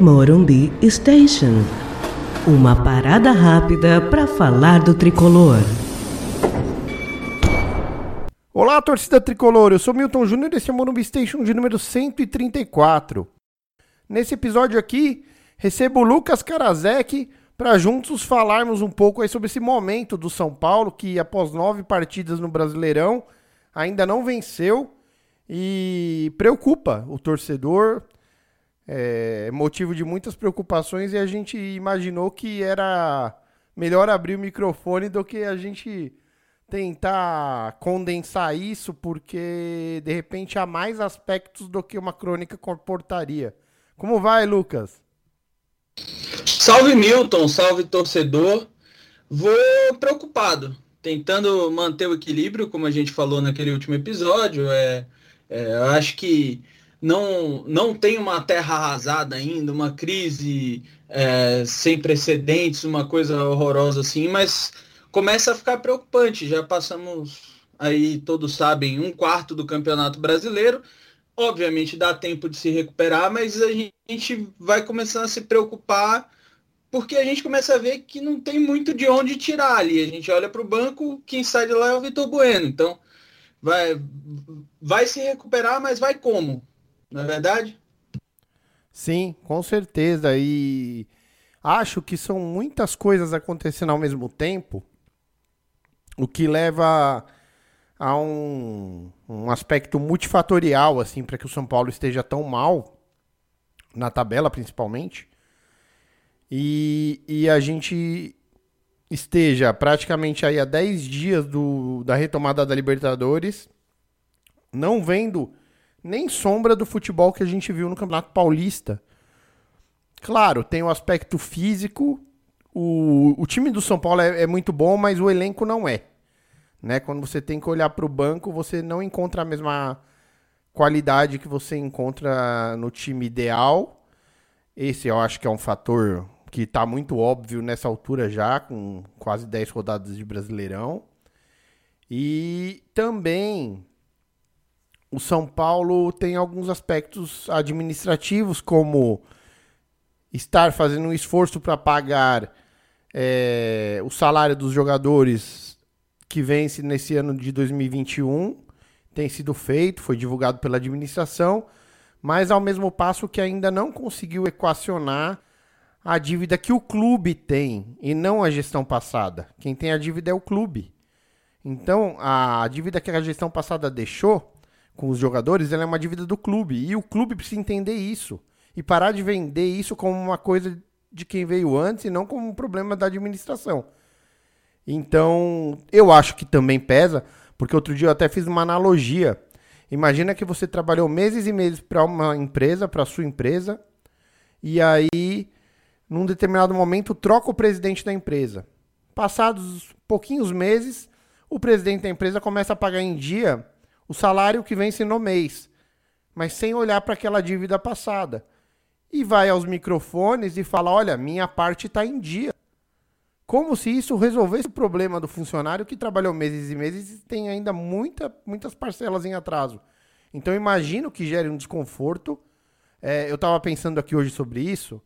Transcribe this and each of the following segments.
Morumbi Station. Uma parada rápida para falar do tricolor. Olá, torcida tricolor. Eu sou Milton Júnior e esse é o Morumbi Station de número 134. Nesse episódio aqui, recebo o Lucas Karasek para juntos falarmos um pouco aí sobre esse momento do São Paulo que após nove partidas no Brasileirão ainda não venceu e preocupa o torcedor, é motivo de muitas preocupações e a gente imaginou que era melhor abrir o microfone do que a gente tentar condensar isso, porque de repente há mais aspectos do que uma crônica comportaria. Como vai, Lucas? Salve Milton, salve torcedor. Vou preocupado, tentando manter o equilíbrio, como a gente falou naquele último episódio. É, é, acho que não, não tem uma terra arrasada ainda, uma crise é, sem precedentes, uma coisa horrorosa assim, mas começa a ficar preocupante. Já passamos aí, todos sabem, um quarto do Campeonato Brasileiro. Obviamente dá tempo de se recuperar, mas a gente vai começando a se preocupar porque a gente começa a ver que não tem muito de onde tirar ali. A gente olha para o banco, quem sai de lá é o Vitor Bueno. Então, vai, vai se recuperar, mas vai como? Não é verdade? Sim, com certeza. E acho que são muitas coisas acontecendo ao mesmo tempo, o que leva a um, um aspecto multifatorial, assim, para que o São Paulo esteja tão mal, na tabela principalmente e, e a gente esteja praticamente aí há 10 dias do, da retomada da Libertadores, não vendo nem sombra do futebol que a gente viu no Campeonato Paulista. Claro, tem o aspecto físico, o, o time do São Paulo é, é muito bom, mas o elenco não é. Né? Quando você tem que olhar para o banco, você não encontra a mesma qualidade que você encontra no time ideal. Esse eu acho que é um fator que está muito óbvio nessa altura já, com quase 10 rodadas de Brasileirão. E também o São Paulo tem alguns aspectos administrativos, como estar fazendo um esforço para pagar é, o salário dos jogadores que vence nesse ano de 2021. Tem sido feito, foi divulgado pela administração, mas ao mesmo passo que ainda não conseguiu equacionar a dívida que o clube tem e não a gestão passada. Quem tem a dívida é o clube. Então, a dívida que a gestão passada deixou com os jogadores, ela é uma dívida do clube. E o clube precisa entender isso. E parar de vender isso como uma coisa de quem veio antes e não como um problema da administração. Então, eu acho que também pesa, porque outro dia eu até fiz uma analogia. Imagina que você trabalhou meses e meses para uma empresa, para sua empresa, e aí num determinado momento, troca o presidente da empresa. Passados pouquinhos meses, o presidente da empresa começa a pagar em dia o salário que vence no mês, mas sem olhar para aquela dívida passada. E vai aos microfones e fala: Olha, minha parte está em dia. Como se isso resolvesse o problema do funcionário que trabalhou meses e meses e tem ainda muita, muitas parcelas em atraso. Então, imagino que gere um desconforto. É, eu estava pensando aqui hoje sobre isso.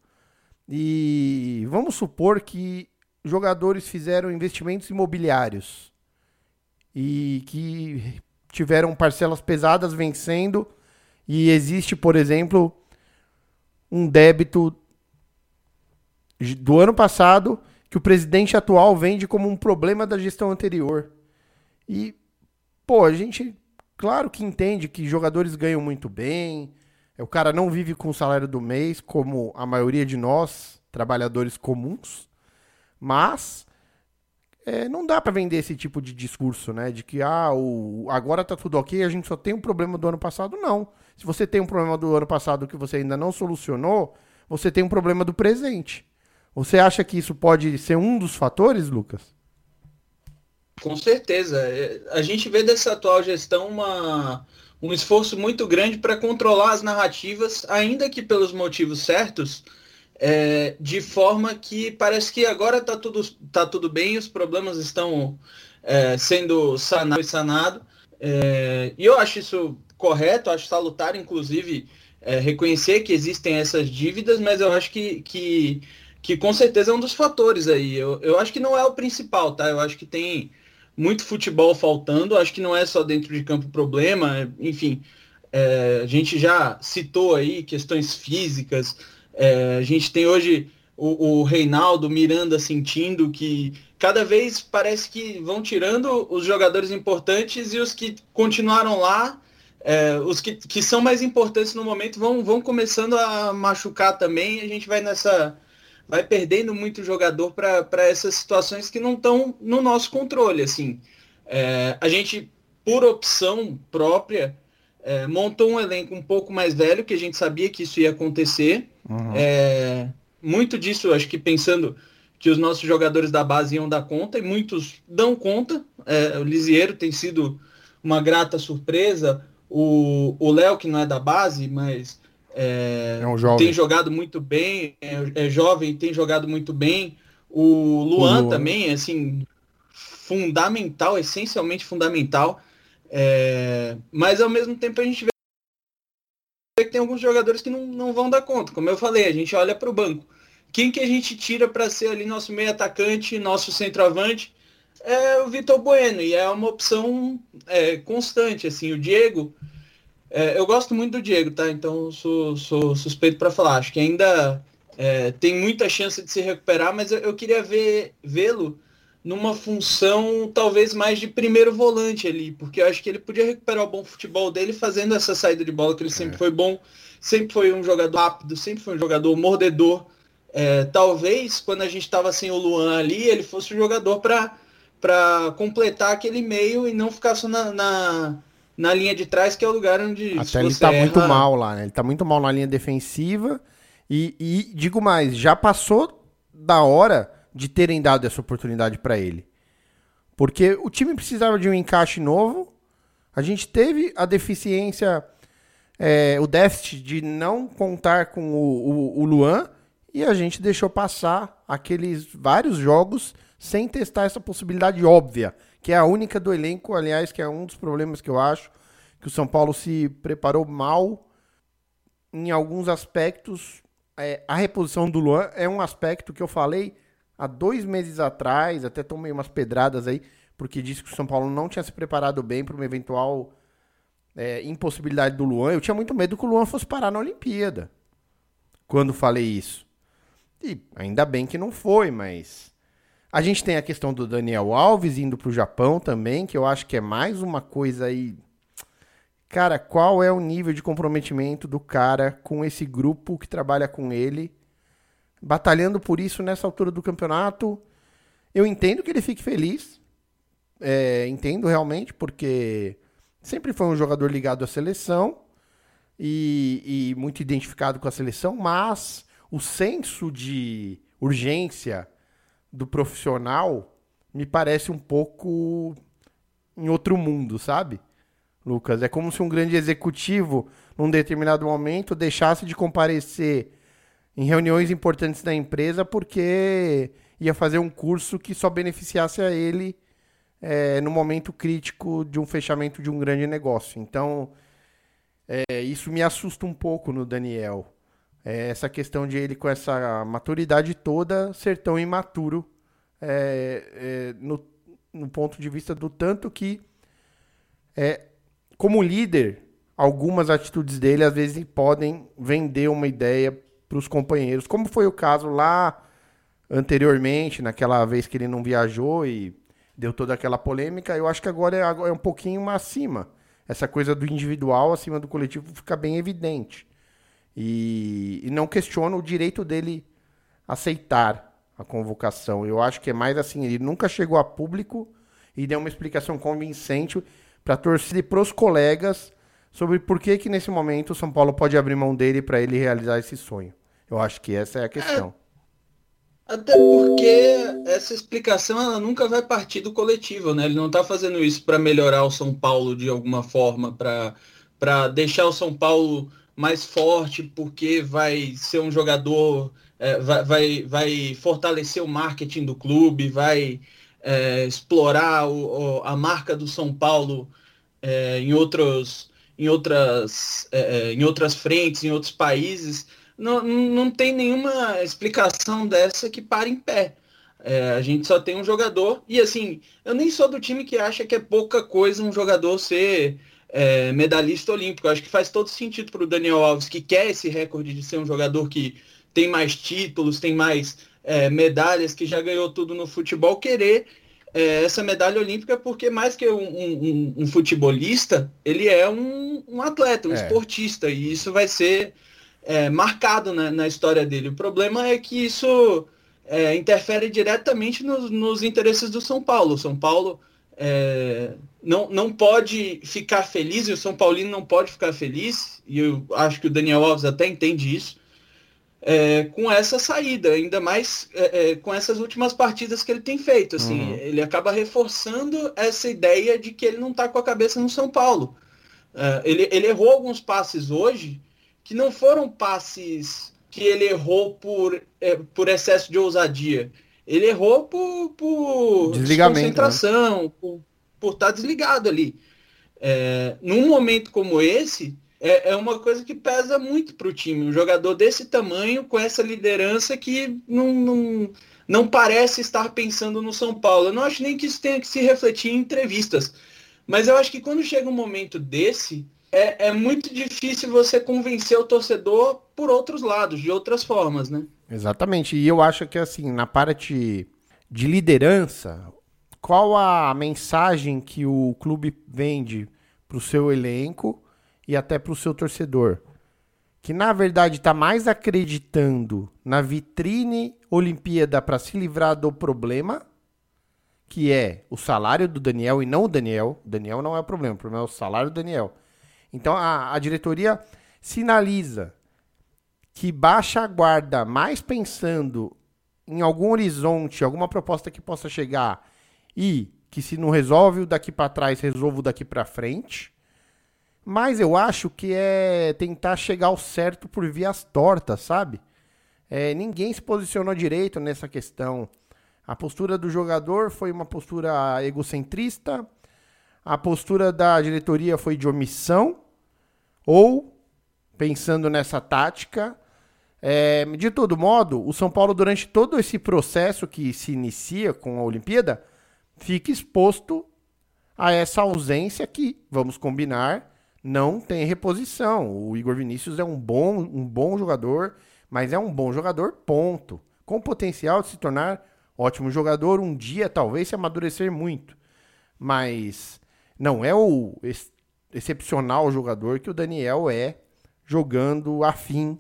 E vamos supor que jogadores fizeram investimentos imobiliários e que tiveram parcelas pesadas vencendo e existe, por exemplo, um débito do ano passado que o presidente atual vende como um problema da gestão anterior. E, pô, a gente, claro que entende que jogadores ganham muito bem, o cara não vive com o salário do mês, como a maioria de nós, trabalhadores comuns, mas é, não dá para vender esse tipo de discurso, né? De que ah, o, agora tá tudo ok, a gente só tem um problema do ano passado. Não. Se você tem um problema do ano passado que você ainda não solucionou, você tem um problema do presente. Você acha que isso pode ser um dos fatores, Lucas? Com certeza. É, a gente vê dessa atual gestão uma um esforço muito grande para controlar as narrativas, ainda que pelos motivos certos, é, de forma que parece que agora está tudo, tá tudo bem, os problemas estão é, sendo sanados e sanados. É, e eu acho isso correto, acho salutar, inclusive, é, reconhecer que existem essas dívidas, mas eu acho que, que, que com certeza é um dos fatores aí. Eu, eu acho que não é o principal, tá? Eu acho que tem muito futebol faltando, acho que não é só dentro de campo problema, enfim, é, a gente já citou aí questões físicas, é, a gente tem hoje o, o Reinaldo Miranda sentindo que cada vez parece que vão tirando os jogadores importantes e os que continuaram lá, é, os que, que são mais importantes no momento vão, vão começando a machucar também. A gente vai nessa. vai perdendo muito jogador para essas situações que não estão no nosso controle. assim. É, a gente, por opção própria, é, montou um elenco um pouco mais velho, que a gente sabia que isso ia acontecer. Uhum. É, muito disso, acho que pensando que os nossos jogadores da base iam dar conta, e muitos dão conta. É, o Lisieiro tem sido uma grata surpresa. O Léo, que não é da base, mas é, é tem jogado muito bem, é, é, jovem, tem jogado muito bem. O Luan, o Luan. também, assim, fundamental, essencialmente fundamental. É, mas ao mesmo tempo a gente vê tem alguns jogadores que não, não vão dar conta. Como eu falei, a gente olha para o banco. Quem que a gente tira para ser ali nosso meio atacante, nosso centroavante? É o Vitor Bueno, e é uma opção é, constante. Assim, o Diego, é, eu gosto muito do Diego, tá? Então sou, sou suspeito para falar. Acho que ainda é, tem muita chance de se recuperar, mas eu, eu queria ver vê-lo numa função talvez mais de primeiro volante ali, porque eu acho que ele podia recuperar o bom futebol dele fazendo essa saída de bola, que ele sempre é. foi bom, sempre foi um jogador rápido, sempre foi um jogador mordedor. É, talvez quando a gente estava sem o Luan ali, ele fosse o um jogador para completar aquele meio e não ficar só na, na, na, linha de trás, que é o lugar onde. Até ele está erra... muito mal lá, né? Ele está muito mal na linha defensiva. E, e digo mais, já passou da hora de terem dado essa oportunidade para ele. Porque o time precisava de um encaixe novo. A gente teve a deficiência, é, o déficit de não contar com o, o, o Luan e a gente deixou passar aqueles vários jogos sem testar essa possibilidade óbvia, que é a única do elenco, aliás, que é um dos problemas que eu acho, que o São Paulo se preparou mal em alguns aspectos. É, a reposição do Luan é um aspecto que eu falei há dois meses atrás, até tomei umas pedradas aí, porque disse que o São Paulo não tinha se preparado bem para uma eventual é, impossibilidade do Luan. Eu tinha muito medo que o Luan fosse parar na Olimpíada. Quando falei isso. E ainda bem que não foi, mas. A gente tem a questão do Daniel Alves indo para o Japão também, que eu acho que é mais uma coisa aí. Cara, qual é o nível de comprometimento do cara com esse grupo que trabalha com ele? Batalhando por isso nessa altura do campeonato. Eu entendo que ele fique feliz, é, entendo realmente, porque sempre foi um jogador ligado à seleção e, e, muito identificado com a seleção, mas o senso de urgência do profissional me parece um pouco em outro mundo, sabe? Lucas, é como se um grande executivo, num determinado momento, deixasse de comparecer em reuniões importantes da empresa porque ia fazer um curso que só beneficiasse a ele é, no momento crítico de um fechamento de um grande negócio. Então, é, isso me assusta um pouco no Daniel. É, essa questão de ele, com essa maturidade toda, ser tão imaturo é, é, no, no, ponto de vista do tanto que, é, como líder, algumas atitudes dele às vezes podem vender uma ideia para os companheiros, como foi o caso lá anteriormente, naquela vez que ele não viajou e deu toda aquela polêmica. Eu acho que agora é, é um pouquinho acima. Essa coisa do individual acima do coletivo fica bem evidente. E, e não questiono o direito dele aceitar a convocação. Eu acho que é mais assim, ele nunca chegou a público e deu uma explicação convincente para torcer para os colegas sobre por que que nesse momento o São Paulo pode abrir mão dele para ele realizar esse sonho. Eu acho que essa é a questão. É, até porque essa explicação ela nunca vai partir do coletivo, né? Ele não está fazendo isso para melhorar o São Paulo de alguma forma, para deixar o São Paulo mais forte, porque vai ser um jogador, é, vai, vai, vai fortalecer o marketing do clube, vai é, explorar o, a marca do São Paulo é, em outros em outras, é, é, em outras frentes, em outros países. Não, não tem nenhuma explicação dessa que para em pé. É, a gente só tem um jogador, e assim, eu nem sou do time que acha que é pouca coisa um jogador ser é, medalhista olímpico. Eu acho que faz todo sentido para o Daniel Alves, que quer esse recorde de ser um jogador que tem mais títulos, tem mais é, medalhas, que já ganhou tudo no futebol, querer é, essa medalha olímpica, porque mais que um, um, um futebolista, ele é um, um atleta, um é. esportista, e isso vai ser é, marcado na, na, história dele. O problema é que isso é, interfere diretamente nos, nos, interesses do São Paulo. O São Paulo é, não, não pode ficar feliz, e o São Paulino não pode ficar feliz, e eu acho que o Daniel Alves até entende isso, é, com essa saída, ainda mais é, é, com essas últimas partidas que ele tem feito. Assim, uhum. Ele acaba reforçando essa ideia de que ele não está com a cabeça no São Paulo. Ele, ele errou alguns passes hoje que não foram passes que ele errou por, é, por excesso de ousadia. Ele errou por, por desconcentração, né? por estar tá desligado ali. É, num momento como esse, é, é uma coisa que pesa muito para o time. Um jogador desse tamanho, com essa liderança que não, não, não parece estar pensando no São Paulo. Eu não acho nem que isso tenha que se refletir em entrevistas. Mas eu acho que quando chega um momento desse, é, é muito difícil você convencer o torcedor por outros lados, de outras formas, né? Exatamente. E eu acho que assim, na parte de liderança, qual a mensagem que o clube vende para o seu elenco e até para o seu torcedor, que na verdade está mais acreditando na vitrine Olimpíada para se livrar do problema, que é o salário do Daniel e não o Daniel. O Daniel não é o problema, o problema é o salário do Daniel. Então a, a diretoria sinaliza que baixa a guarda mais pensando em algum horizonte, alguma proposta que possa chegar e que se não resolve o daqui para trás, resolve o daqui para frente. Mas eu acho que é tentar chegar ao certo por vias tortas, sabe? É, ninguém se posicionou direito nessa questão. A postura do jogador foi uma postura egocentrista, a postura da diretoria foi de omissão, ou, pensando nessa tática, é, de todo modo, o São Paulo, durante todo esse processo que se inicia com a Olimpíada, fica exposto a essa ausência que, vamos combinar, não tem reposição. O Igor Vinícius é um bom, um bom jogador, mas é um bom jogador, ponto. Com potencial de se tornar ótimo jogador, um dia talvez se amadurecer muito. Mas não é o ex excepcional jogador que o Daniel é jogando afim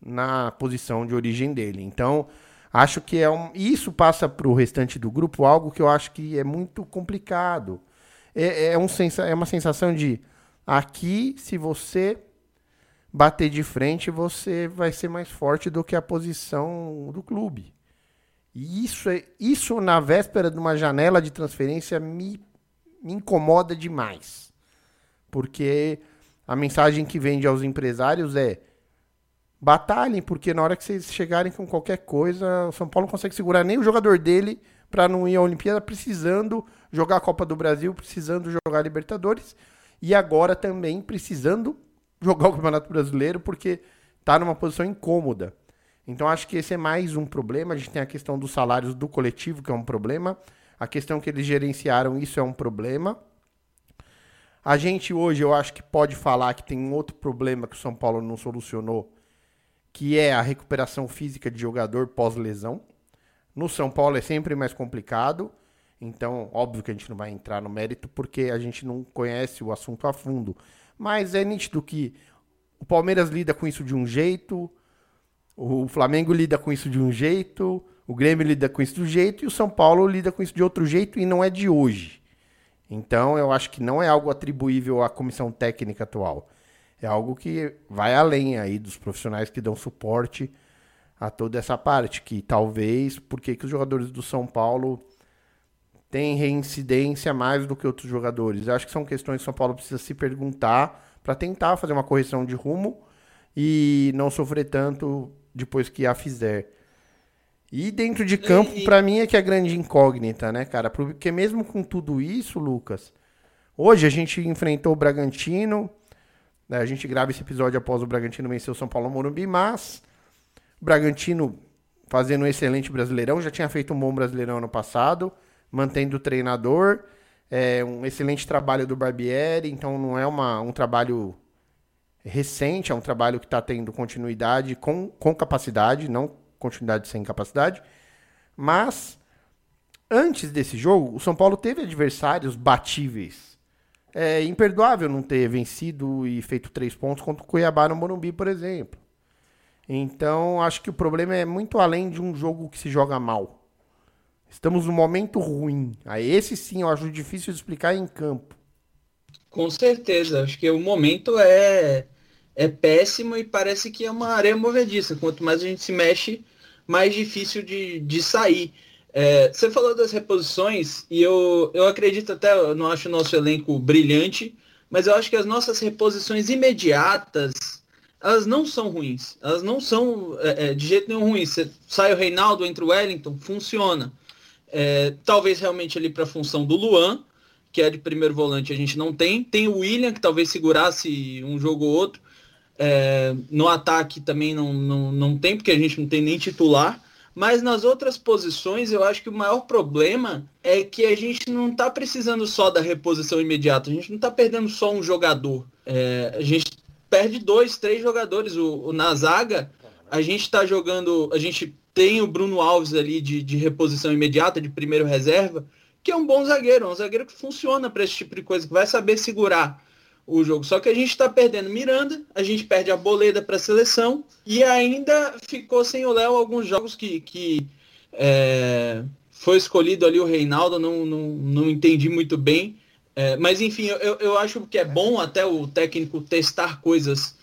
na posição de origem dele. Então, acho que é um, isso passa para o restante do grupo algo que eu acho que é muito complicado. É, é, um sensa, é uma sensação de Aqui, se você bater de frente, você vai ser mais forte do que a posição do clube. E isso, é, isso na véspera de uma janela de transferência me, me incomoda demais. Porque a mensagem que vende aos empresários é batalhem, porque na hora que vocês chegarem com qualquer coisa, o São Paulo não consegue segurar nem o jogador dele para não ir à Olimpíada, precisando jogar a Copa do Brasil, precisando jogar a Libertadores e agora também precisando jogar o Campeonato Brasileiro porque está numa posição incômoda. Então acho que esse é mais um problema. A gente tem a questão dos salários do coletivo, que é um problema. A questão que eles gerenciaram, isso é um problema. A gente hoje, eu acho que pode falar que tem um outro problema que o São Paulo não solucionou, que é a recuperação física de jogador pós-lesão. No São Paulo é sempre mais complicado. Então, óbvio que a gente não vai entrar no mérito porque a gente não conhece o assunto a fundo. Mas é nítido que o Palmeiras lida com isso de um jeito, o Flamengo lida com isso de um jeito, o Grêmio lida com isso de um jeito e o São Paulo lida com isso de outro jeito e não é de hoje. Então, eu acho que não é algo atribuível à comissão técnica atual. É algo que vai além aí dos profissionais que dão suporte a toda essa parte, que talvez porque que os jogadores do São Paulo tem reincidência mais do que outros jogadores. Eu acho que são questões que o São Paulo precisa se perguntar para tentar fazer uma correção de rumo e não sofrer tanto depois que a fizer. E dentro de campo, para mim, é que é a grande incógnita, né, cara? Porque mesmo com tudo isso, Lucas, hoje a gente enfrentou o Bragantino, Né? A gente grava esse episódio após o Bragantino vencer o São Paulo Morumbi, mas o Bragantino fazendo um excelente Brasileirão, já tinha feito um bom Brasileirão ano passado, mantendo o treinador, é, um excelente trabalho do Barbieri, então não é uma, um trabalho recente, é um trabalho que está tendo continuidade com, com capacidade, não continuidade sem capacidade. Mas antes desse jogo, o São Paulo teve adversários batíveis. É imperdoável não ter vencido e feito três pontos contra o Cuiabá no Morumbi, por exemplo. Então, acho que o problema é muito além de um jogo que se joga mal. Estamos num momento ruim. Aí esse sim eu acho difícil de explicar em campo. Com certeza, acho que o momento é é péssimo e parece que é uma areia movediça. Quanto mais a gente se mexe, mais difícil de, de sair. É, você falou das reposições e eu, eu acredito até, eu não acho o nosso elenco brilhante, mas eu acho que as nossas reposições imediatas, elas não são ruins. Elas não são é, é de jeito nenhum ruins. Você sai o Reinaldo, entra o Wellington, funciona. É, talvez realmente ali para a função do Luan, que é de primeiro volante, a gente não tem. Tem o William, que talvez segurasse um jogo ou outro. É, no ataque também não, não, não tem, porque a gente não tem nem titular. Mas nas outras posições, eu acho que o maior problema é que a gente não está precisando só da reposição imediata. A gente não está perdendo só um jogador. É, a gente perde dois, três jogadores. O, o na zaga, a gente está jogando. A gente tem o Bruno Alves ali de, de reposição imediata, de primeiro reserva, que é um bom zagueiro, um zagueiro que funciona para esse tipo de coisa, que vai saber segurar o jogo. Só que a gente está perdendo Miranda, a gente perde a Boleda para a seleção e ainda ficou sem o Léo alguns jogos que, que é, foi escolhido ali o Reinaldo, não, não, não entendi muito bem. É, mas enfim, eu, eu acho que é bom até o técnico testar coisas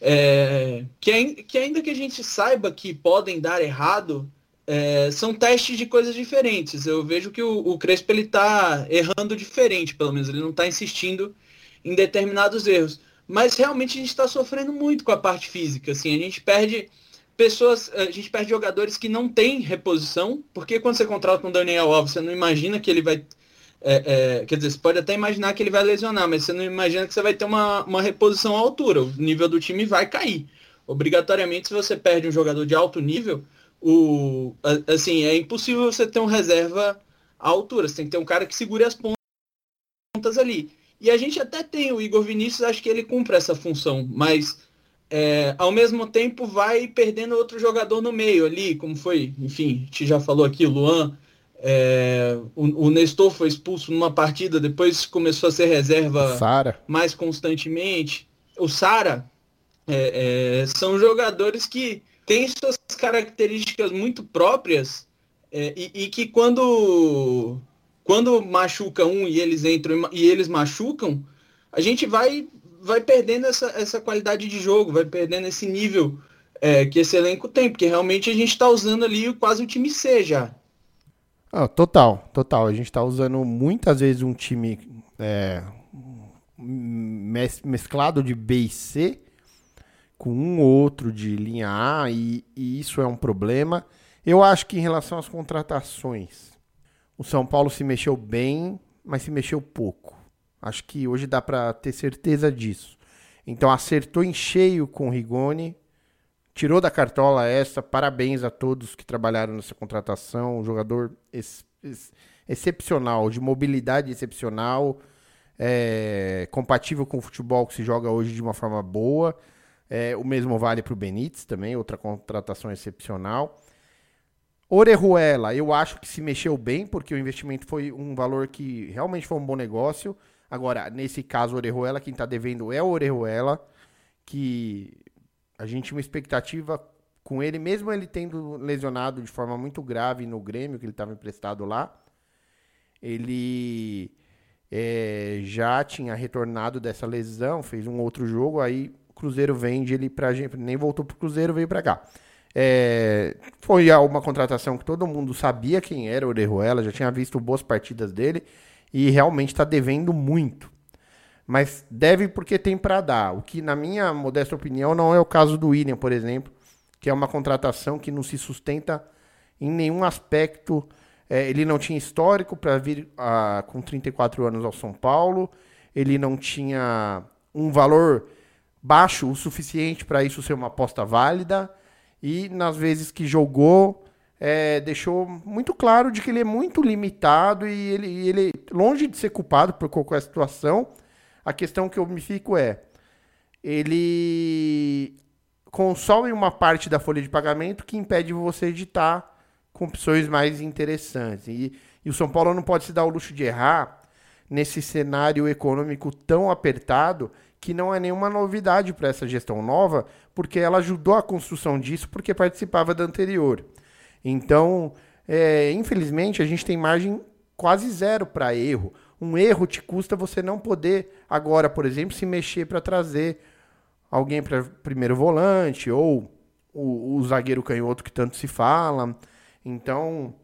é, que, que ainda que a gente saiba que podem dar errado, é, são testes de coisas diferentes. Eu vejo que o, o Crespo ele está errando diferente, pelo menos ele não está insistindo em determinados erros. Mas realmente a gente está sofrendo muito com a parte física. Assim, a gente perde pessoas, a gente perde jogadores que não têm reposição, porque quando você contrata um Daniel Alves, você não imagina que ele vai. É, é, quer dizer, você pode até imaginar que ele vai lesionar, mas você não imagina que você vai ter uma, uma reposição à altura. O nível do time vai cair. Obrigatoriamente, se você perde um jogador de alto nível, o, assim, é impossível você ter um reserva à altura. Você tem que ter um cara que segure as pontas ali. E a gente até tem o Igor Vinícius, acho que ele cumpre essa função, mas é, ao mesmo tempo vai perdendo outro jogador no meio ali, como foi, enfim, a gente já falou aqui, o Luan, é, o, o, Nestor foi expulso numa partida, depois começou a ser reserva Sarah. mais constantemente. O Sara é, é, são jogadores que têm suas características muito próprias é, e, e, que quando quando machuca um e eles entram e eles machucam, a gente vai vai perdendo essa, essa qualidade de jogo, vai perdendo esse nível é, que esse elenco tem, porque realmente a gente está usando ali quase o time C já. Ah, total, total. A gente está usando muitas vezes um time é, mesclado de B e C, com um ou outro de linha A, e, e isso é um problema. Eu acho que em relação às contratações, o São Paulo se mexeu bem, mas se mexeu pouco. Acho que hoje dá para ter certeza disso. Então acertou em cheio com o Rigoni, tirou da cartola essa. Parabéns a todos que trabalharam nessa contratação. Um jogador ex ex excepcional, de mobilidade excepcional, é, compatível com o futebol que se joga hoje de uma forma boa. É, o mesmo vale para o Benítez também, outra contratação excepcional. Orejuela, eu acho que se mexeu bem, porque o investimento foi um valor que realmente foi um bom negócio. Agora, nesse caso, Orejuela, quem está devendo é o Orejuela, que a gente tinha uma expectativa com ele, mesmo ele tendo lesionado de forma muito grave no Grêmio, que ele estava emprestado lá. Ele é, já tinha retornado dessa lesão, fez um outro jogo, aí o Cruzeiro vende ele pra gente, nem voltou pro Cruzeiro, veio para cá. É, foi uma contratação que todo mundo sabia quem era o Orejuela, já tinha visto boas partidas dele e realmente está devendo muito. Mas deve porque tem para dar. O que, na minha modesta opinião, não é o caso do William, por exemplo, que é uma contratação que não se sustenta em nenhum aspecto. É, ele não tinha histórico para vir a, com 34 anos ao São Paulo, ele não tinha um valor baixo o suficiente para isso ser uma aposta válida. E nas vezes que jogou, é, deixou muito claro de que ele é muito limitado e ele, ele, longe de ser culpado por qualquer situação, a questão que eu me fico é, ele consome uma parte da folha de pagamento que impede você editar com opções mais interessantes. E, e o São Paulo não pode se dar o luxo de errar nesse cenário econômico tão apertado que não é nenhuma novidade para essa gestão nova, porque ela ajudou a construção disso porque participava da anterior. Então, é, infelizmente, a gente tem margem quase zero para erro. Um erro te custa você não poder, agora, por exemplo, se mexer para trazer alguém para primeiro volante ou o, o, zagueiro canhoto que tanto se fala. Então,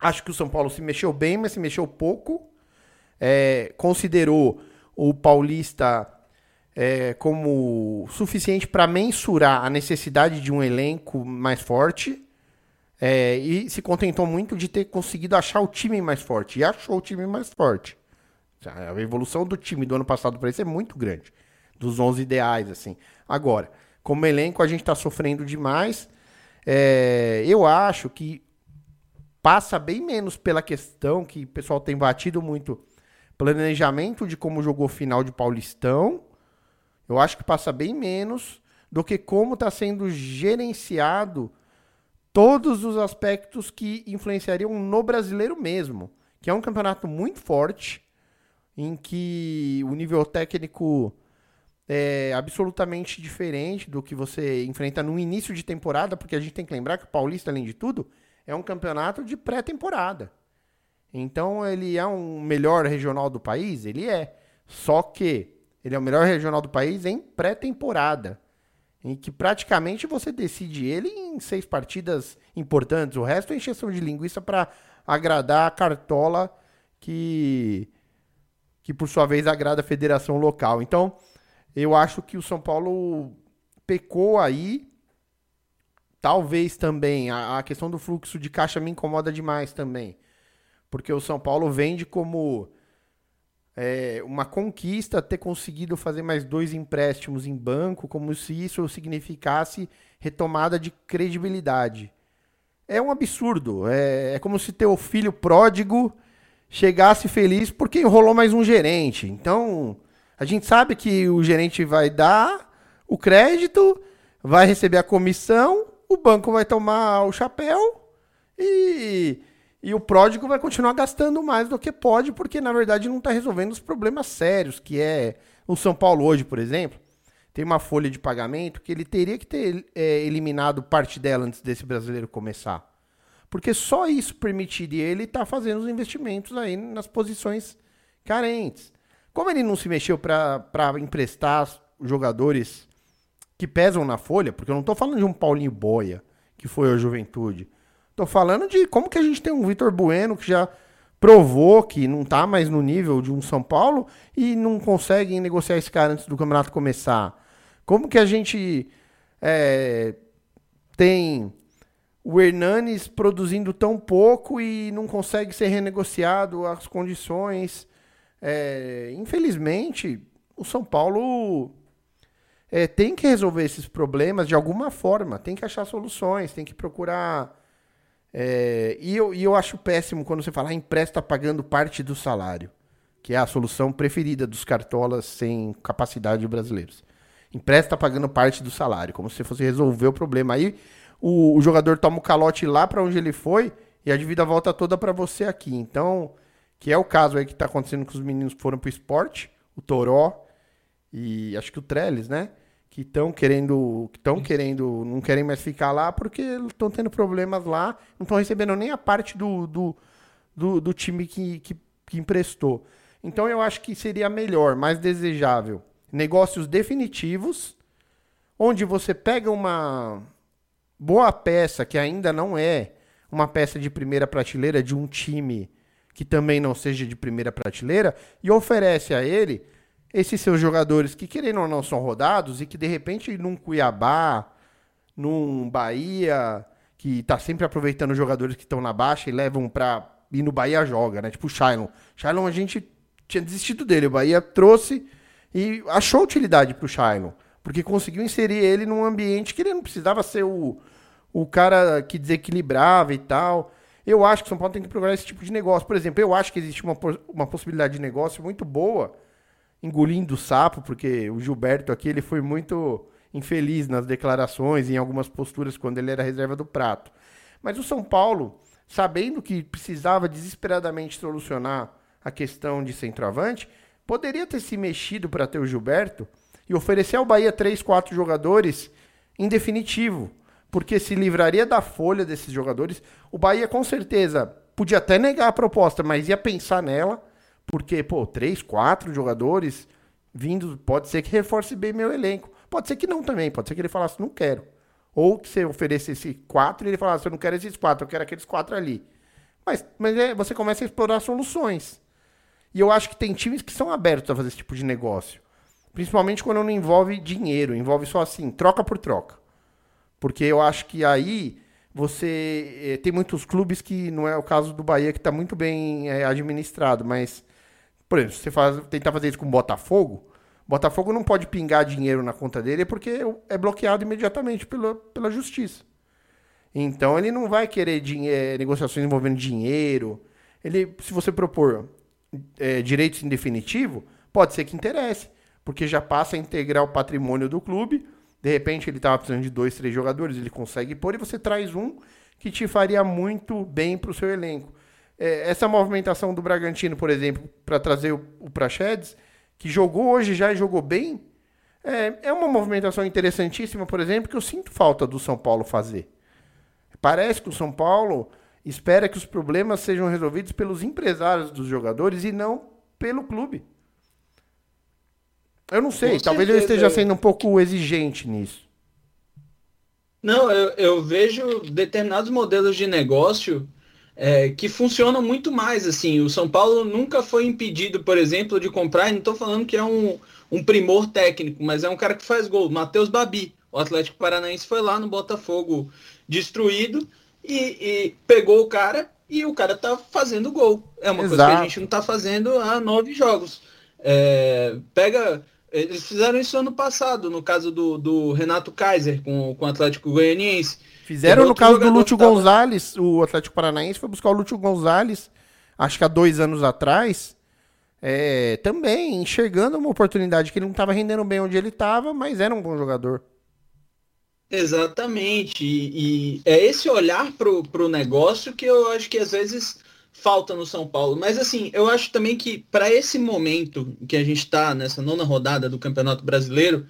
acho que o São Paulo se mexeu bem, mas se mexeu pouco. É, considerou o Paulista é, como suficiente para mensurar a necessidade de um elenco mais forte. É, e se contentou muito de ter conseguido achar o time mais forte. E achou o time mais forte. A evolução do time do ano passado para esse é muito grande. Dos 11 ideais, assim. Agora, como elenco, a gente está sofrendo demais. É, eu acho que passa bem menos pela questão que o pessoal tem batido muito planejamento de como jogou final de Paulistão. Eu acho que passa bem menos do que como está sendo gerenciado todos os aspectos que influenciariam no brasileiro mesmo, que é um campeonato muito forte, em que o nível técnico é absolutamente diferente do que você enfrenta no início de temporada, porque a gente tem que lembrar que o Paulista, além de tudo, é um campeonato de pré-temporada. Então ele é um melhor regional do país? Ele é. Só que ele é o melhor regional do país em pré-temporada em que praticamente você decide ele em seis partidas importantes. O resto é encheção de linguiça para agradar a cartola que, que, por sua vez, agrada a federação local. Então, eu acho que o São Paulo pecou aí. Talvez também a, a questão do fluxo de caixa me incomoda demais também. Porque o São Paulo vende como é, uma conquista ter conseguido fazer mais dois empréstimos em banco, como se isso significasse retomada de credibilidade. É um absurdo. É, é como se teu filho pródigo chegasse feliz porque enrolou mais um gerente. Então, a gente sabe que o gerente vai dar o crédito, vai receber a comissão, o banco vai tomar o chapéu e e o pródigo vai continuar gastando mais do que pode, porque na verdade não está resolvendo os problemas sérios, que é o São Paulo hoje, por exemplo, tem uma folha de pagamento que ele teria que ter é, eliminado parte dela antes desse brasileiro começar. Porque só isso permitiria ele estar tá fazendo os investimentos aí nas posições carentes. Como ele não se mexeu para emprestar jogadores que pesam na folha, porque eu não estou falando de um Paulinho Boia, que foi a Juventude. Tô falando de como que a gente tem um Vitor Bueno que já provou que não tá mais no nível de um São Paulo e não consegue negociar esse cara antes do campeonato começar. Como que a gente é, tem o Hernanes produzindo tão pouco e não consegue ser renegociado as condições. É, infelizmente, o São Paulo é, tem que resolver esses problemas de alguma forma, tem que achar soluções, tem que procurar é, e, eu, e eu acho péssimo quando você fala, ah, empresta pagando parte do salário, que é a solução preferida dos cartolas sem capacidade brasileiros. Empresta pagando parte do salário, como se fosse resolver o problema. Aí o, o jogador toma o calote lá para onde ele foi e a dívida volta toda para você aqui. Então, que é o caso aí que está acontecendo com os meninos que foram pro esporte, o Toró e acho que o Trellis, né? Que estão querendo, que estão querendo, não querem mais ficar lá porque estão tendo problemas lá, não estão recebendo nem a parte do, do, do, do time que, que, que, emprestou. Então eu acho que seria melhor, mais desejável, negócios definitivos, onde você pega uma boa peça que ainda não é uma peça de primeira prateleira de um time que também não seja de primeira prateleira e oferece a ele esses seus jogadores que, querendo ou não, são rodados e que, de repente, num Cuiabá, num Bahia, que tá sempre aproveitando jogadores que estão na baixa e levam pra. E no Bahia joga, né? Tipo o Shailon. Shailon a gente tinha desistido dele. O Bahia trouxe e achou utilidade pro Shailon. Porque conseguiu inserir ele num ambiente que ele não precisava ser o, o cara que desequilibrava e tal. Eu acho que o São Paulo tem que procurar esse tipo de negócio. Por exemplo, eu acho que existe uma, uma possibilidade de negócio muito boa, engolindo o sapo, porque o Gilberto aqui ele foi muito infeliz nas declarações, em algumas posturas, quando ele era reserva do prato. Mas o São Paulo, sabendo que precisava desesperadamente solucionar a questão de centroavante, poderia ter se mexido para ter o Gilberto e oferecer ao Bahia três, quatro jogadores em definitivo, porque se livraria da folha desses jogadores. O Bahia com certeza podia até negar a proposta, mas ia pensar nela, porque, pô, três, quatro jogadores vindo, pode ser que reforce bem meu elenco. Pode ser que não também, pode ser que ele falasse, não quero. Ou que você oferecesse quatro e ele falasse, eu não quero esses quatro, eu quero aqueles quatro ali. Mas, mas é, você começa a explorar soluções. E eu acho que tem times que são abertos a fazer esse tipo de negócio. Principalmente quando não envolve dinheiro, envolve só assim, troca por troca. Porque eu acho que aí você. Eh, tem muitos clubes que não é o caso do Bahia, que está muito bem eh, administrado, mas, por exemplo, se você faz, tentar fazer isso com o Botafogo, Botafogo não pode pingar dinheiro na conta dele porque é bloqueado imediatamente pela, pela justiça. Então ele não vai querer negociações envolvendo dinheiro. Ele, se você propor é, direitos em definitivo, pode ser que interesse, porque já passa a integrar o patrimônio do clube. De repente ele estava precisando de dois, três jogadores, ele consegue pôr e você traz um que te faria muito bem para o seu elenco. É, essa movimentação do Bragantino, por exemplo, para trazer o, o Praxedes, que jogou hoje já e jogou bem, é, é uma movimentação interessantíssima, por exemplo, que eu sinto falta do São Paulo fazer. Parece que o São Paulo espera que os problemas sejam resolvidos pelos empresários dos jogadores e não pelo clube. Eu não sei, Com talvez certeza. eu esteja sendo um pouco exigente nisso. Não, eu, eu vejo determinados modelos de negócio é, que funcionam muito mais. Assim, o São Paulo nunca foi impedido, por exemplo, de comprar. não estou falando que é um, um primor técnico, mas é um cara que faz gol. Matheus Babi, o Atlético Paranaense foi lá no Botafogo destruído e, e, pegou o cara e o cara tá fazendo gol. É uma Exato. coisa que a gente não tá fazendo há nove jogos. É, pega. Eles fizeram isso ano passado, no caso do, do Renato Kaiser com, com o Atlético Goianiense. Fizeram no caso do Lúcio tava... Gonzalez, o Atlético Paranaense foi buscar o Lúcio Gonzalez, acho que há dois anos atrás, é, também enxergando uma oportunidade que ele não estava rendendo bem onde ele estava, mas era um bom jogador. Exatamente. E, e, é esse olhar pro, pro negócio que eu acho que às vezes falta no São Paulo. Mas assim, eu acho também que para esse momento que a gente está nessa nona rodada do Campeonato Brasileiro,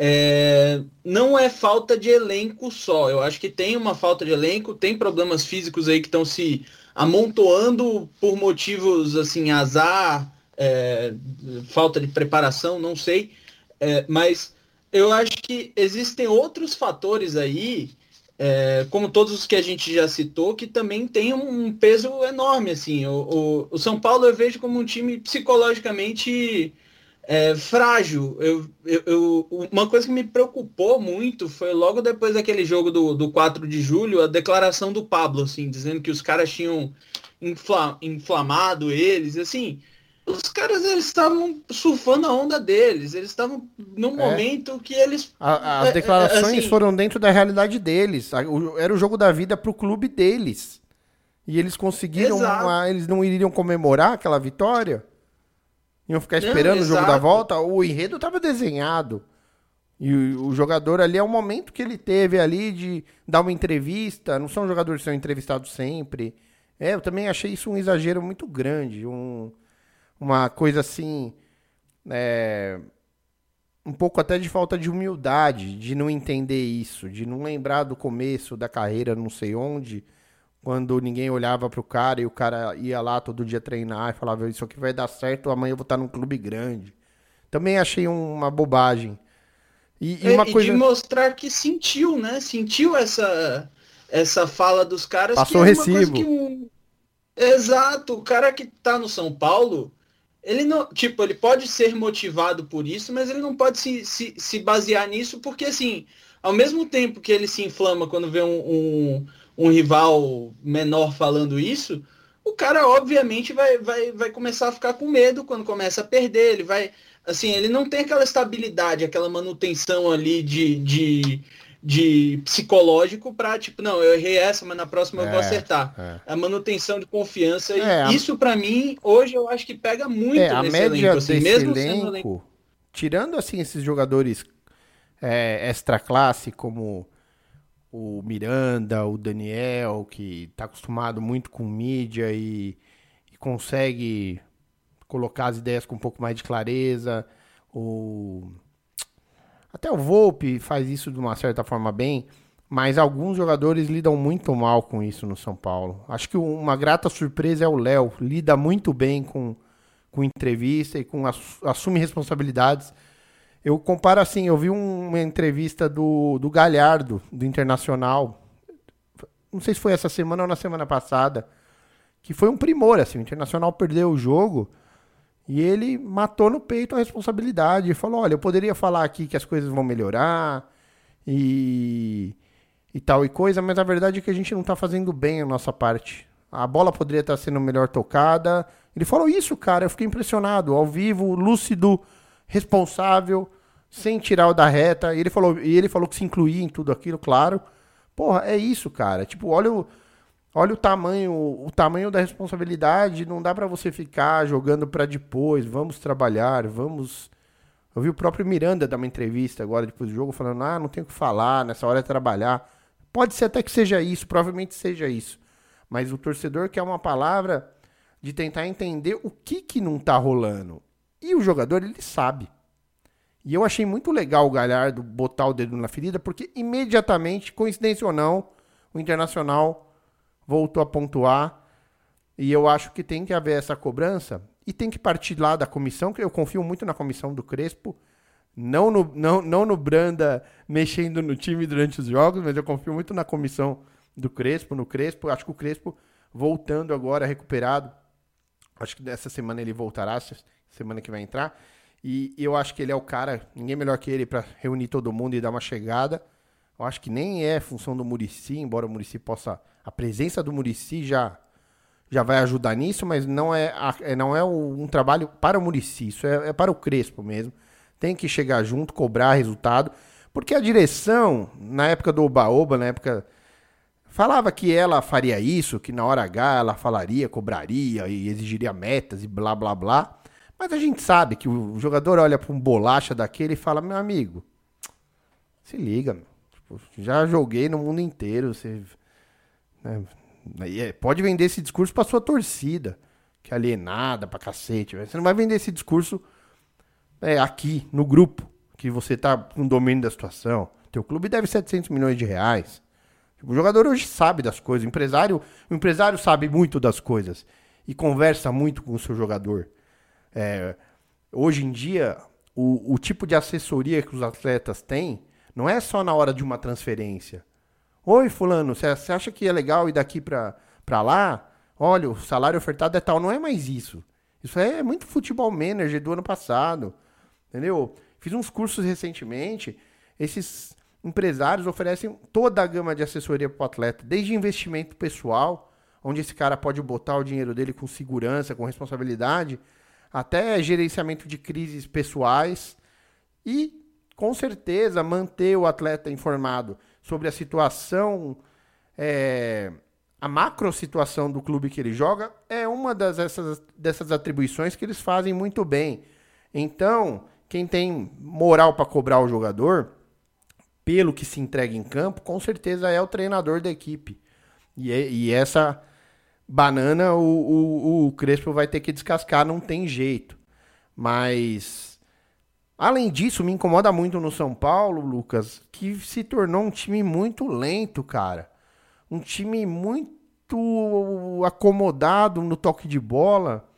é, não é falta de elenco só. Eu acho que tem uma falta de elenco, tem problemas físicos aí que estão se amontoando por motivos assim, azar, é, falta de preparação, não sei. É, mas eu acho que existem outros fatores aí, é, como todos os que a gente já citou, que também tem um peso enorme. Assim, o, o, o São Paulo eu vejo como um time psicologicamente é, frágil. Eu, eu, eu, uma coisa que me preocupou muito foi logo depois daquele jogo do, do 4 de julho, a declaração do Pablo, assim, dizendo que os caras tinham infla, inflamado eles, assim os caras eles estavam surfando a onda deles, eles estavam num é. momento que eles. A, as é, é, declarações assim, foram dentro da realidade deles. Era o jogo da vida pro clube deles. E eles conseguiram. Uma, eles não iriam comemorar aquela vitória? Iam ficar esperando não, o jogo da volta? O enredo estava desenhado. E o, o, jogador ali é o momento que ele teve ali de dar uma entrevista. Não são jogadores que são entrevistados sempre. É, eu também achei isso um exagero muito grande. Um uma coisa assim. É, um pouco até de falta de humildade, de não entender isso, de não lembrar do começo da carreira, não sei onde, quando ninguém olhava para o cara e o cara ia lá todo dia treinar e falava: Isso aqui vai dar certo, amanhã eu vou estar num clube grande. Também achei uma bobagem. E, e, uma e coisa... de mostrar que sentiu, né? Sentiu essa, essa fala dos caras. Passou que é recibo. Que... Exato, o cara que tá no São Paulo, ele não, tipo, ele pode ser motivado por isso, mas ele não pode se, se, se basear nisso, porque assim, ao mesmo tempo que ele se inflama quando vê um, um, um rival menor falando isso, o cara obviamente vai, vai, vai começar a ficar com medo quando começa a perder, ele vai. Assim, ele não tem aquela estabilidade, aquela manutenção ali de, de, de psicológico para tipo, não, eu errei essa, mas na próxima é, eu vou é, acertar. É. A manutenção de confiança. É, isso para mim, hoje eu acho que pega muito é, a média elenco, assim, mesmo elenco, elenco, tirando assim esses jogadores é, extra classe como o Miranda, o Daniel, que está acostumado muito com mídia e, e, consegue colocar as ideias com um pouco mais de clareza. O... Até o Volpe faz isso de uma certa forma bem, mas alguns jogadores lidam muito mal com isso no São Paulo. Acho que uma grata surpresa é o Léo, lida muito bem com, com entrevista e com assume responsabilidades eu comparo assim, eu vi uma entrevista do, do Galhardo, do Internacional. Não sei se foi essa semana ou na semana passada. Que foi um primor, assim. O Internacional perdeu o jogo e ele matou no peito a responsabilidade. Falou: olha, eu poderia falar aqui que as coisas vão melhorar e, e tal e coisa, mas a verdade é que a gente não está fazendo bem a nossa parte. A bola poderia estar tá sendo melhor tocada. Ele falou isso, cara. Eu fiquei impressionado. Ao vivo, lúcido, responsável sem tirar o da reta. E ele falou, e ele falou que se incluía em tudo aquilo, claro. Porra, é isso, cara. Tipo, olha o, olha o tamanho, o tamanho da responsabilidade. Não dá para você ficar jogando para depois. Vamos trabalhar, vamos. Eu vi o próprio Miranda dar uma entrevista agora depois do jogo falando: "Ah, não tenho o que falar, nessa hora é trabalhar". Pode ser até que seja isso, provavelmente seja isso. Mas o torcedor quer uma palavra de tentar entender o que que não tá rolando. E o jogador, ele sabe. E eu achei muito legal o Galhardo botar o dedo na ferida, porque imediatamente, coincidência ou não, o Internacional voltou a pontuar. E eu acho que tem que haver essa cobrança e tem que partir lá da comissão, que eu confio muito na comissão do Crespo. Não no, não, não no Branda mexendo no time durante os jogos, mas eu confio muito na comissão do Crespo, no Crespo. Acho que o Crespo voltando agora, recuperado. Acho que dessa semana ele voltará, semana que vai entrar. E eu acho que ele é o cara, ninguém melhor que ele para reunir todo mundo e dar uma chegada. Eu acho que nem é função do Murici, embora o Murici possa. A presença do Murici já, já vai ajudar nisso, mas não é, é não é um trabalho para o Murici, isso é, é para o Crespo mesmo. Tem que chegar junto, cobrar resultado. Porque a direção, na época do Oba-Oba, na época. Falava que ela faria isso, que na hora H ela falaria, cobraria e exigiria metas e blá blá blá. Mas a gente sabe que o jogador olha para um bolacha daquele e fala: meu amigo, se liga, meu. Tipo, já joguei no mundo inteiro. Você né? É, pode vender esse discurso para sua torcida, que é alienada pra cacete. Você não vai vender esse discurso é, aqui, no grupo, que você tá no domínio da situação. Teu clube deve 700 milhões de reais. O jogador hoje sabe das coisas. O empresário, o empresário sabe muito das coisas e conversa muito com o seu jogador. É, hoje em dia, o, o tipo de assessoria que os atletas têm não é só na hora de uma transferência. Oi, fulano, você acha que é legal ir daqui para lá? Olha, o salário ofertado é tal. Não é mais isso. Isso é muito futebol manager do ano passado. Entendeu? Fiz uns cursos recentemente. Esses empresários oferecem toda a gama de assessoria para o atleta, desde investimento pessoal, onde esse cara pode botar o dinheiro dele com segurança, com responsabilidade, até gerenciamento de crises pessoais e, com certeza, manter o atleta informado sobre a situação, é, a macro situação do clube que ele joga, é uma das, essas, dessas atribuições que eles fazem muito bem. Então, quem tem moral para cobrar o jogador, pelo que se entrega em campo, com certeza é o treinador da equipe. E, e essa banana o, o, o Crespo vai ter que descascar, não tem jeito. Mas, além disso, me incomoda muito no São Paulo, Lucas, que se tornou um time muito lento, cara. Um time muito acomodado no toque de bola.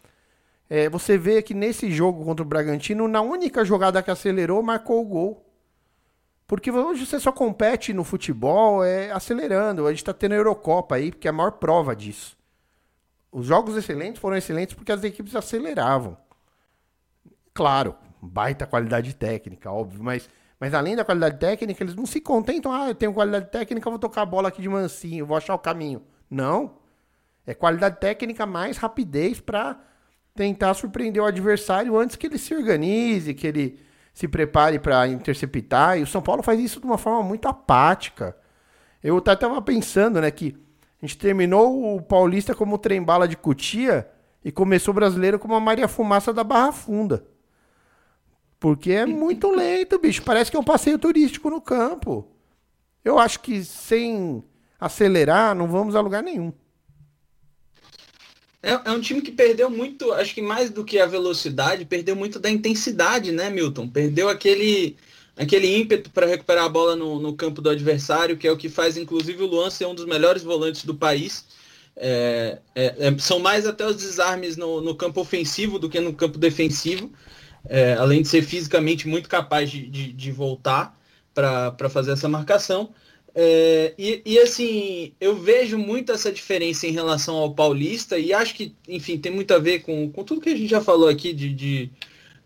É, você vê que nesse jogo contra o Bragantino, na única jogada que acelerou, marcou o gol. Porque hoje você só compete no futebol é, acelerando. A gente tá tendo a Eurocopa aí, porque é a maior prova disso. Os jogos excelentes foram excelentes porque as equipes aceleravam. Claro, baita qualidade técnica, óbvio, mas, mas além da qualidade técnica, eles não se contentam, ah, eu tenho qualidade técnica, vou tocar a bola aqui de mansinho, vou achar o caminho. Não. É qualidade técnica mais rapidez para tentar surpreender o adversário antes que ele se organize, que ele se prepare para interceptar. E o São Paulo faz isso de uma forma muito apática. Eu até estava pensando, né, que a gente terminou o Paulista como o trem bala de Cutia e começou o brasileiro como a Maria Fumaça da Barra Funda. Porque é muito lento, bicho. Parece que é um passeio turístico no campo. Eu acho que sem acelerar, não vamos a lugar nenhum. É, é, um time que perdeu muito, acho que mais do que a velocidade, perdeu muito da intensidade, né, Milton? Perdeu aquele, aquele ímpeto para recuperar a bola no, no, campo do adversário, que é o que faz, inclusive, o Luan ser um dos melhores volantes do país. É, é, é são mais até os desarmes no, no, campo ofensivo do que no campo defensivo, é, além de ser fisicamente muito capaz de, de, de voltar para fazer essa marcação. É, e, e, assim, eu vejo muito essa diferença em relação ao Paulista e acho que, enfim, tem muito a ver com, com tudo que a gente já falou aqui de, de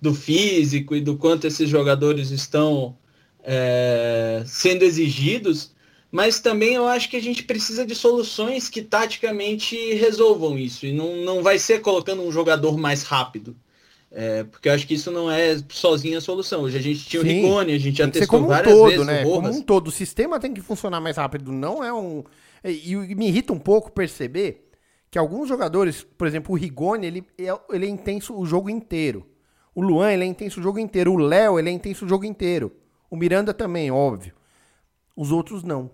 do físico e do quanto esses jogadores estão é, sendo exigidos, mas também eu acho que a gente precisa de soluções que taticamente resolvam isso e não, não vai ser colocando um jogador mais rápido. É, porque eu acho que isso não é sozinha a solução. Hoje a gente tinha Sim, o Rigoni, a gente já testou como um várias todo, vezes né? Como um todo. O sistema tem que funcionar mais rápido. Não é um. E, me irrita um pouco perceber que alguns jogadores, por exemplo, o Rigoni, ele, é, ele é intenso o jogo inteiro. O Luan, ele é intenso o jogo inteiro. O Léo, ele é intenso o jogo inteiro. O Miranda também, óbvio. Os outros não.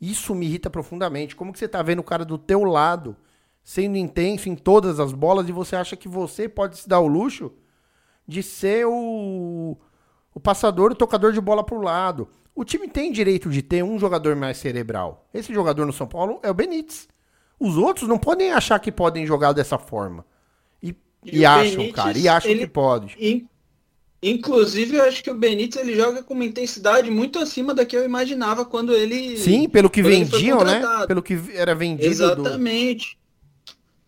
Isso me irrita profundamente. Como que você tá vendo o cara do teu lado sendo intenso em todas as bolas e você acha que você pode se dar o luxo de ser o, o passador, o tocador de bola pro lado. O time tem direito de ter um jogador mais cerebral. Esse jogador no São Paulo é o Benítez. Os outros não podem achar que podem jogar dessa forma. E, e, acham, Benítez, cara, e acham ele, que pode. In, inclusive, eu acho que o Benítez ele joga com uma intensidade muito acima da que eu imaginava quando ele. Sim, pelo que vendiam, né? Pelo que era vendido. Exatamente. Do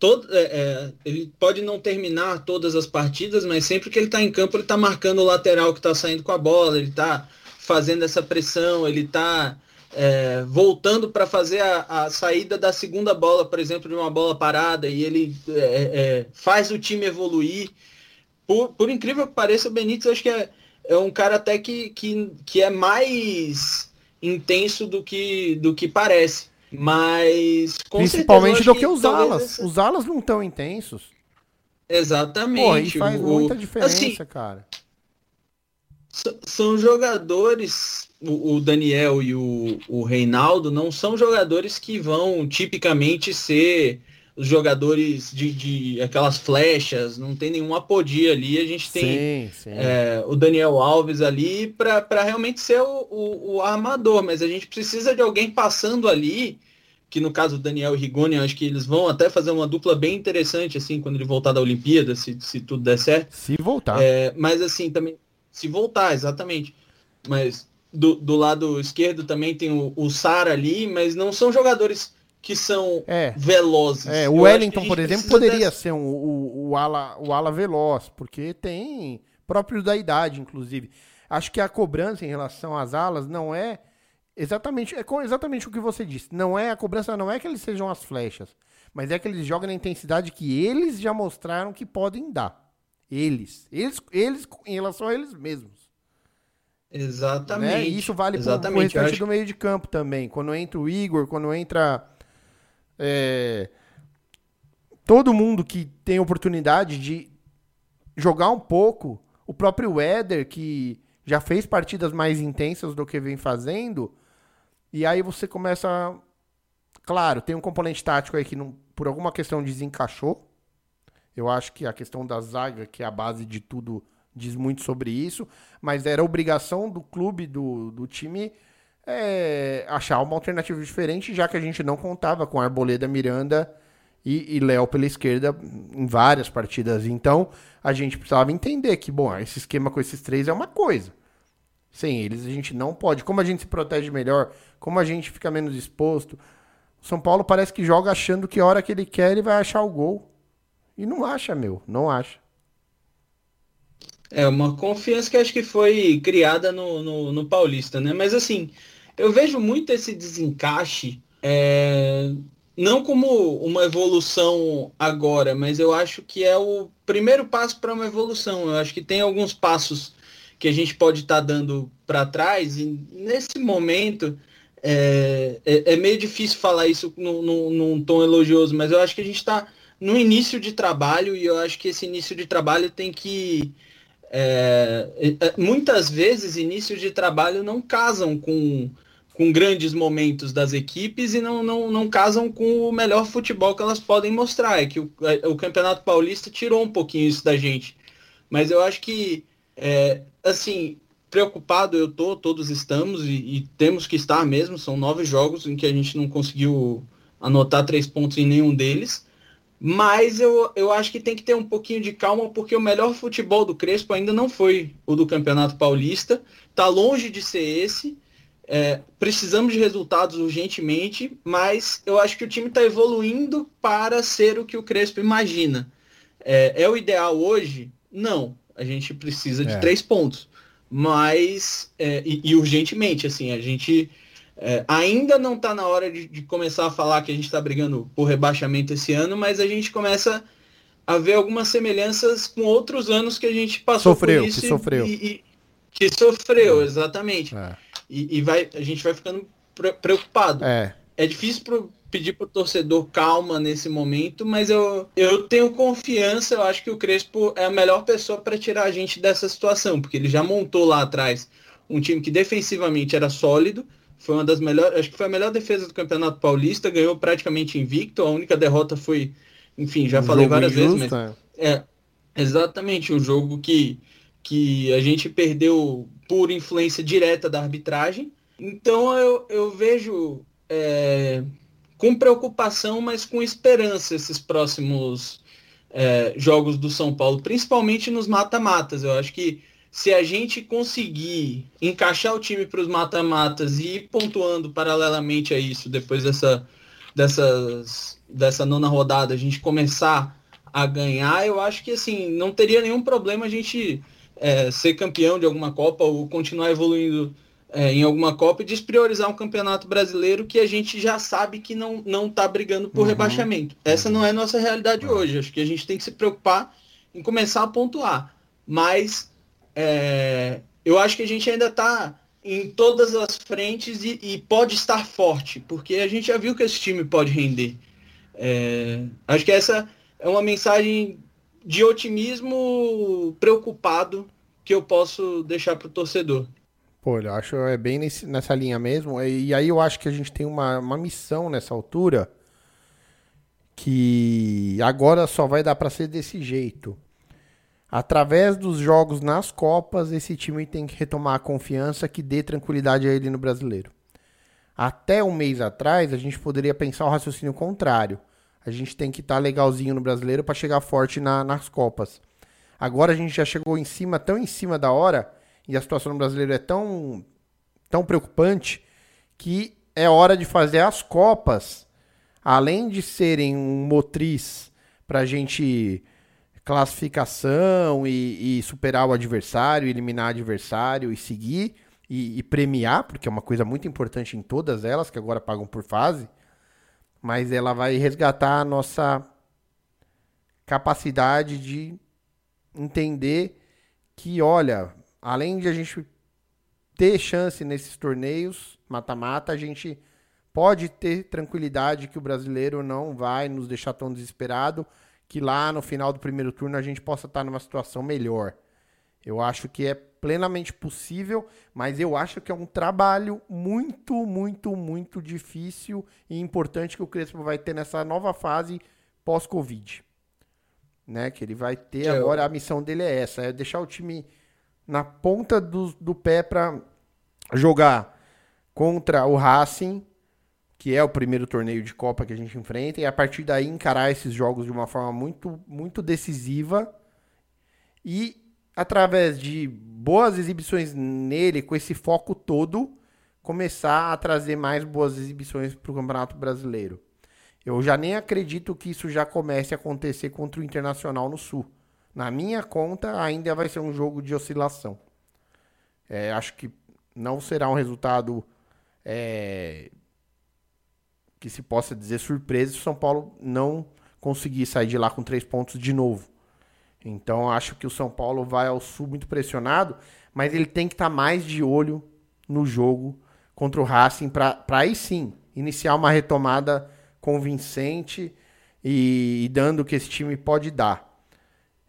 todo, é, é, ele pode não terminar todas as partidas, mas sempre que ele está em campo, ele está marcando o lateral que está saindo com a bola, ele está fazendo essa pressão, ele está é, voltando para fazer a, a, saída da segunda bola, por exemplo, de uma bola parada, e ele é, é, faz o time evoluir. Por, por, incrível que pareça, o Benítez acho que é, é um cara até que, que, que é mais intenso do que, do que parece. Mas. Principalmente do que, os alas. Esse... Os alas não tão intensos. Exatamente. Pô, faz o... muita diferença, assim, cara. São jogadores, o, Daniel e o, o Reinaldo não são jogadores que vão tipicamente ser os jogadores de, de aquelas flechas, não tem nenhuma apodia ali. A gente tem sim, sim. É, o Daniel Alves ali para realmente ser o, o, o, armador, mas a gente precisa de alguém passando ali, que no caso do Daniel e Rigoni, acho que eles vão até fazer uma dupla bem interessante, assim, quando ele voltar da Olimpíada, se, se tudo der certo. Se voltar. É, mas assim, também, se voltar, exatamente. Mas do, do lado esquerdo também tem o, o Sara ali, mas não são jogadores que são é. velozes. É, o Wellington, por exemplo, poderia dessa... ser um, o, o, ala, o ala veloz, porque tem próprio da idade, inclusive. Acho que a cobrança em relação às alas não é exatamente é exatamente o que você disse. Não é a cobrança, não é que eles sejam as flechas, mas é que eles jogam na intensidade que eles já mostraram que podem dar. eles, eles, eles em relação a eles mesmos. Exatamente. Né? Isso vale para o restante acho... do meio de campo também. Quando entra o Igor, quando entra é, todo mundo que tem oportunidade de jogar um pouco, o próprio Éder, que já fez partidas mais intensas do que vem fazendo, e aí você começa. Claro, tem um componente tático aí que não, por alguma questão desencaixou. Eu acho que a questão da zaga, que é a base de tudo, diz muito sobre isso. Mas era obrigação do clube, do, do time, é, achar uma alternativa diferente, já que a gente não contava com Arboleda, Miranda e, e Léo pela esquerda em várias partidas. Então, a gente precisava entender que, bom, esse esquema com esses três é uma coisa. Sem eles, a gente não pode. Como a gente se protege melhor, como a gente fica menos exposto. São Paulo parece que joga achando que a hora que ele quer, ele vai achar o gol. E não acha, meu. Não acha. É uma confiança que acho que foi criada no, no, no Paulista, né? Mas assim, eu vejo muito esse desencaixe é, não como uma evolução agora, mas eu acho que é o primeiro passo para uma evolução. Eu acho que tem alguns passos que a gente pode estar tá dando para trás, e nesse momento é, é, é, meio difícil falar isso num, num, num, tom elogioso, mas eu acho que a gente está no início de trabalho e eu acho que esse início de trabalho tem que. É, é muitas vezes, inícios de trabalho não casam com com grandes momentos das equipes e não, não, não casam com o melhor futebol que elas podem mostrar. É que o, é, o Campeonato Paulista tirou um pouquinho isso da gente. Mas eu acho que, é, assim, preocupado eu tô, todos estamos e, e, temos que estar mesmo. São nove jogos em que a gente não conseguiu anotar três pontos em nenhum deles. Mas eu, eu acho que tem que ter um pouquinho de calma, porque o melhor futebol do Crespo ainda não foi o do Campeonato Paulista. Está longe de ser esse. É, precisamos de resultados urgentemente, mas eu acho que o time está evoluindo para ser o que o Crespo imagina. É, é, o ideal hoje? Não. A gente precisa de é. três pontos. Mas, é, e, e, urgentemente, assim, a gente é, ainda não está na hora de, de, começar a falar que a gente está brigando por rebaixamento esse ano, mas a gente começa a ver algumas semelhanças com outros anos que a gente passou sofreu, por isso. Que sofreu. E, e, que sofreu, exatamente. É e, e vai, a gente vai ficando preocupado. É, é difícil pro, pedir para o torcedor calma nesse momento, mas eu, eu tenho confiança, eu acho que o Crespo é a melhor pessoa para tirar a gente dessa situação, porque ele já montou lá atrás um time que defensivamente era sólido, foi uma das melhores, acho que foi a melhor defesa do Campeonato Paulista, ganhou praticamente invicto, a única derrota foi, enfim, já um falei várias injusto, vezes, mas é. é exatamente um jogo que que a gente perdeu por influência direta da arbitragem. Então eu, eu vejo é, com preocupação, mas com esperança esses próximos é, jogos do São Paulo, principalmente nos mata-matas. Eu acho que se a gente conseguir encaixar o time para os mata-matas e ir pontuando paralelamente a isso, depois dessa, dessas, dessa nona rodada, a gente começar a ganhar, eu acho que assim, não teria nenhum problema a gente é, ser campeão de alguma Copa ou continuar evoluindo é, em alguma Copa e despriorizar um campeonato brasileiro que a gente já sabe que não não está brigando por uhum. rebaixamento. Essa não é a nossa realidade uhum. hoje. Acho que a gente tem que se preocupar em começar a pontuar. Mas é, eu acho que a gente ainda está em todas as frentes e, e, pode estar forte, porque a gente já viu que esse time pode render. É, acho que essa é uma mensagem de otimismo preocupado que eu posso deixar para o torcedor. Pô, eu acho é bem nesse, nessa linha mesmo. E aí eu acho que a gente tem uma, uma missão nessa altura que agora só vai dar para ser desse jeito. Através dos jogos nas Copas, esse time tem que retomar a confiança que dê tranquilidade a ele no brasileiro. Até um mês atrás, a gente poderia pensar o raciocínio contrário. A gente tem que estar tá legalzinho no brasileiro para chegar forte na, nas Copas. Agora a gente já chegou em cima, tão em cima da hora, e a situação no brasileiro é tão, tão preocupante, que é hora de fazer as Copas, além de serem um motriz para a gente classificação e, e, superar o adversário, eliminar o adversário e seguir e, e premiar, porque é uma coisa muito importante em todas elas, que agora pagam por fase mas ela vai resgatar a nossa capacidade de entender que, olha, além de a gente ter chance nesses torneios mata-mata, a gente pode ter tranquilidade que o brasileiro não vai nos deixar tão desesperado, que lá no final do primeiro turno a gente possa estar numa situação melhor. Eu acho que é plenamente possível, mas eu acho que é um trabalho muito, muito, muito difícil e importante que o Crespo vai ter nessa nova fase pós-Covid. Né? Que ele vai ter eu... agora, a missão dele é essa, é deixar o time na ponta do, do pé para jogar contra o Racing, que é o primeiro torneio de Copa que a gente enfrenta, e a partir daí encarar esses jogos de uma forma muito, muito decisiva e através de boas exibições nele, com esse foco todo, começar a trazer mais boas exibições para o Campeonato Brasileiro. Eu já nem acredito que isso já comece a acontecer contra o Internacional no Sul. Na minha conta, ainda vai ser um jogo de oscilação. É, acho que não será um resultado é, que se possa dizer surpresa se o São Paulo não conseguir sair de lá com três pontos de novo. Então acho que o São Paulo vai ao sul muito pressionado, mas ele tem que estar tá mais de olho no jogo contra o Racing para aí sim iniciar uma retomada convincente e, e dando o que esse time pode dar.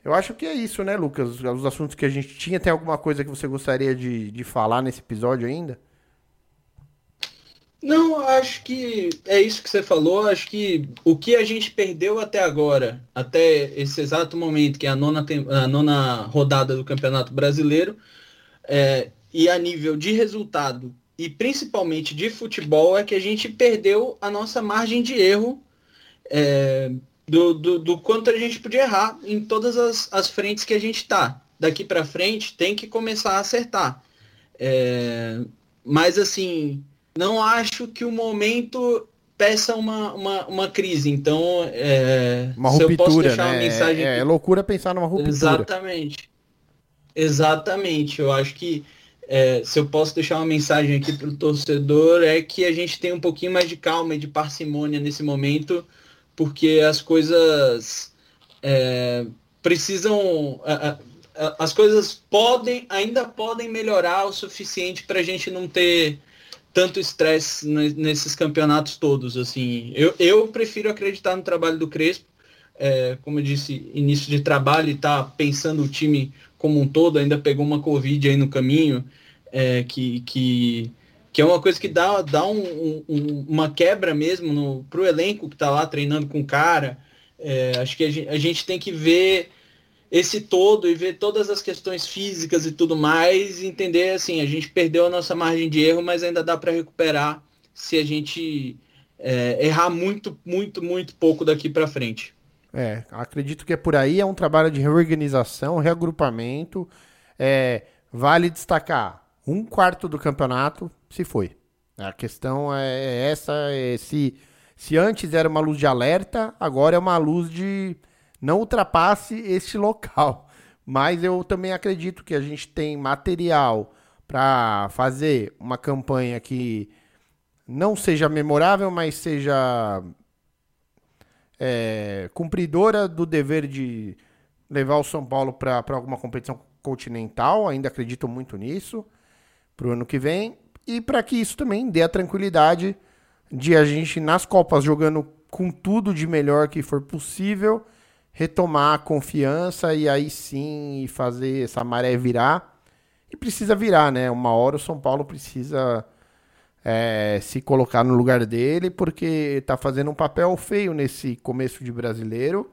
Eu acho que é isso, né, Lucas? Os assuntos que a gente tinha. Tem alguma coisa que você gostaria de, de falar nesse episódio ainda? Não, acho que é isso que você falou. Acho que o que a gente perdeu até agora, até esse exato momento, que é a nona, a nona rodada do Campeonato Brasileiro, é, e a nível de resultado e principalmente de futebol, é que a gente perdeu a nossa margem de erro é, do, do, do, quanto a gente podia errar em todas as, as frentes que a gente está. Daqui para frente tem que começar a acertar. É, mas assim não acho que o momento peça uma, uma, uma crise. Então, é, uma ruptura, né? Mensagem... É, é, loucura pensar numa ruptura. Exatamente. Exatamente. Eu acho que é, se eu posso deixar uma mensagem aqui para o torcedor, é que a gente tem um pouquinho mais de calma e de parcimônia nesse momento, porque as coisas é, precisam. as coisas podem, ainda podem melhorar o suficiente para a gente não ter tanto estresse nesses campeonatos todos. Assim, eu, eu prefiro acreditar no trabalho do Crespo. É, como eu disse, início de trabalho e tá pensando o time como um todo, ainda pegou uma Covid aí no caminho, é, que, que, que é uma coisa que dá, dá um, um, uma quebra mesmo para o elenco que está lá treinando com o cara. É, acho que a gente, a gente tem que ver esse todo e ver todas as questões físicas e tudo mais, entender assim, a gente perdeu a nossa margem de erro, mas ainda dá para recuperar se a gente é, errar muito, muito, muito pouco daqui para frente. É, acredito que é por aí, é um trabalho de reorganização, reagrupamento. É, vale destacar, um quarto do campeonato se foi. A questão é essa, é se, se antes era uma luz de alerta, agora é uma luz de não ultrapasse este local. Mas eu também acredito que a gente tem material para fazer uma campanha que não seja memorável, mas seja é, cumpridora do dever de levar o São Paulo para alguma competição continental. Ainda acredito muito nisso para o ano que vem. E para que isso também dê a tranquilidade de a gente nas Copas jogando com tudo de melhor que for possível retomar a confiança e aí sim fazer essa maré virar. E precisa virar, né? Uma hora o São Paulo precisa é, se colocar no lugar dele, porque tá fazendo um papel feio nesse começo de brasileiro.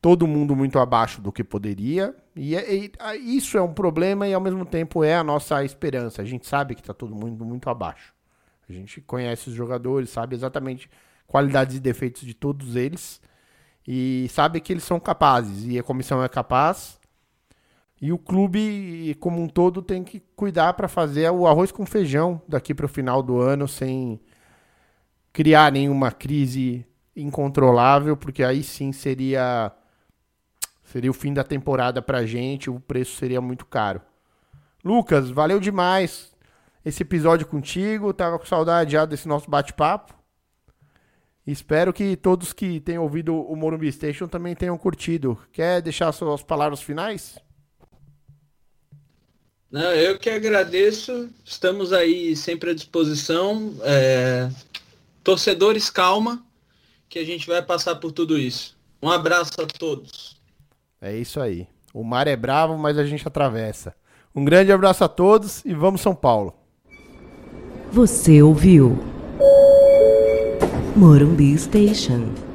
Todo mundo muito abaixo do que poderia. E, é, e, isso é um problema e ao mesmo tempo é a nossa esperança. A gente sabe que tá todo mundo muito abaixo. A gente conhece os jogadores, sabe exatamente qualidades e defeitos de todos eles e sabe que eles são capazes e a comissão é capaz. E o clube, como um todo, tem que cuidar para fazer o arroz com feijão daqui para o final do ano, sem criar nenhuma crise incontrolável, porque aí sim seria seria o fim da temporada para gente, o preço seria muito caro. Lucas, valeu demais esse episódio contigo, tava com saudade já desse nosso bate-papo. Espero que todos que tenham ouvido o Morumbi Station também tenham curtido. Quer deixar suas palavras finais? Não, eu que agradeço. Estamos aí sempre à disposição. É... Torcedores, calma, que a gente vai passar por tudo isso. Um abraço a todos. É isso aí. O mar é bravo, mas a gente atravessa. Um grande abraço a todos e vamos São Paulo. Você ouviu? Morumbi Station.